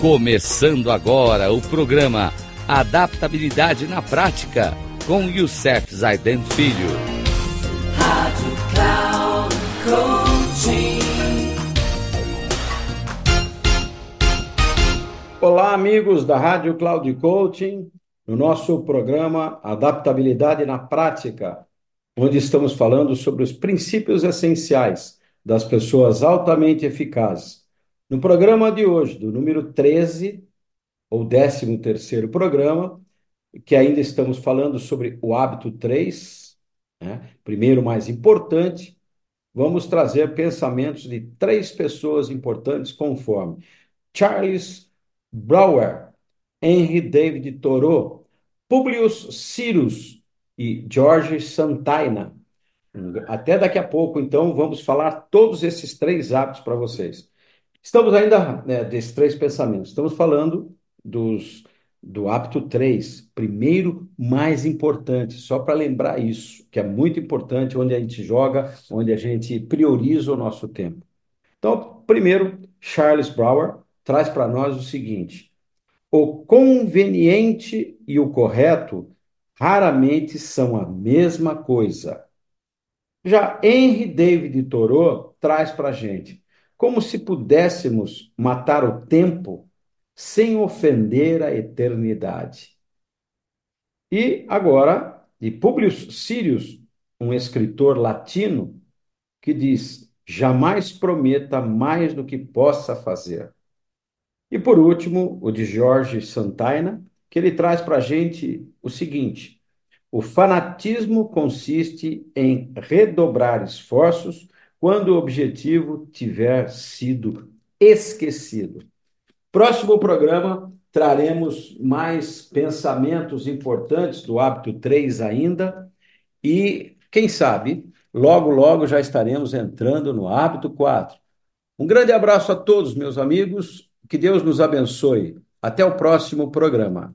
Começando agora o programa Adaptabilidade na Prática com Youssef Zaiden Filho. Rádio Cloud Coaching. Olá, amigos da Rádio Cloud Coaching, no nosso programa Adaptabilidade na Prática, onde estamos falando sobre os princípios essenciais das pessoas altamente eficazes no programa de hoje, do número 13, ou 13 terceiro programa, que ainda estamos falando sobre o hábito 3, né? primeiro mais importante, vamos trazer pensamentos de três pessoas importantes conforme Charles Brouwer, Henry David Thoreau, Publius Cyrus e George Santayana. Até daqui a pouco, então, vamos falar todos esses três hábitos para vocês. Estamos ainda né, desses três pensamentos. Estamos falando dos, do hábito 3, primeiro mais importante, só para lembrar isso, que é muito importante, onde a gente joga, onde a gente prioriza o nosso tempo. Então, primeiro, Charles Brower traz para nós o seguinte: o conveniente e o correto raramente são a mesma coisa. Já Henry David Thoreau traz para a gente como se pudéssemos matar o tempo sem ofender a eternidade. E agora, de Publius Sirius, um escritor latino, que diz: jamais prometa mais do que possa fazer. E por último, o de Jorge Santana, que ele traz para a gente o seguinte: o fanatismo consiste em redobrar esforços quando o objetivo tiver sido esquecido. Próximo programa traremos mais pensamentos importantes do hábito 3 ainda e quem sabe logo logo já estaremos entrando no hábito 4. Um grande abraço a todos meus amigos, que Deus nos abençoe. Até o próximo programa.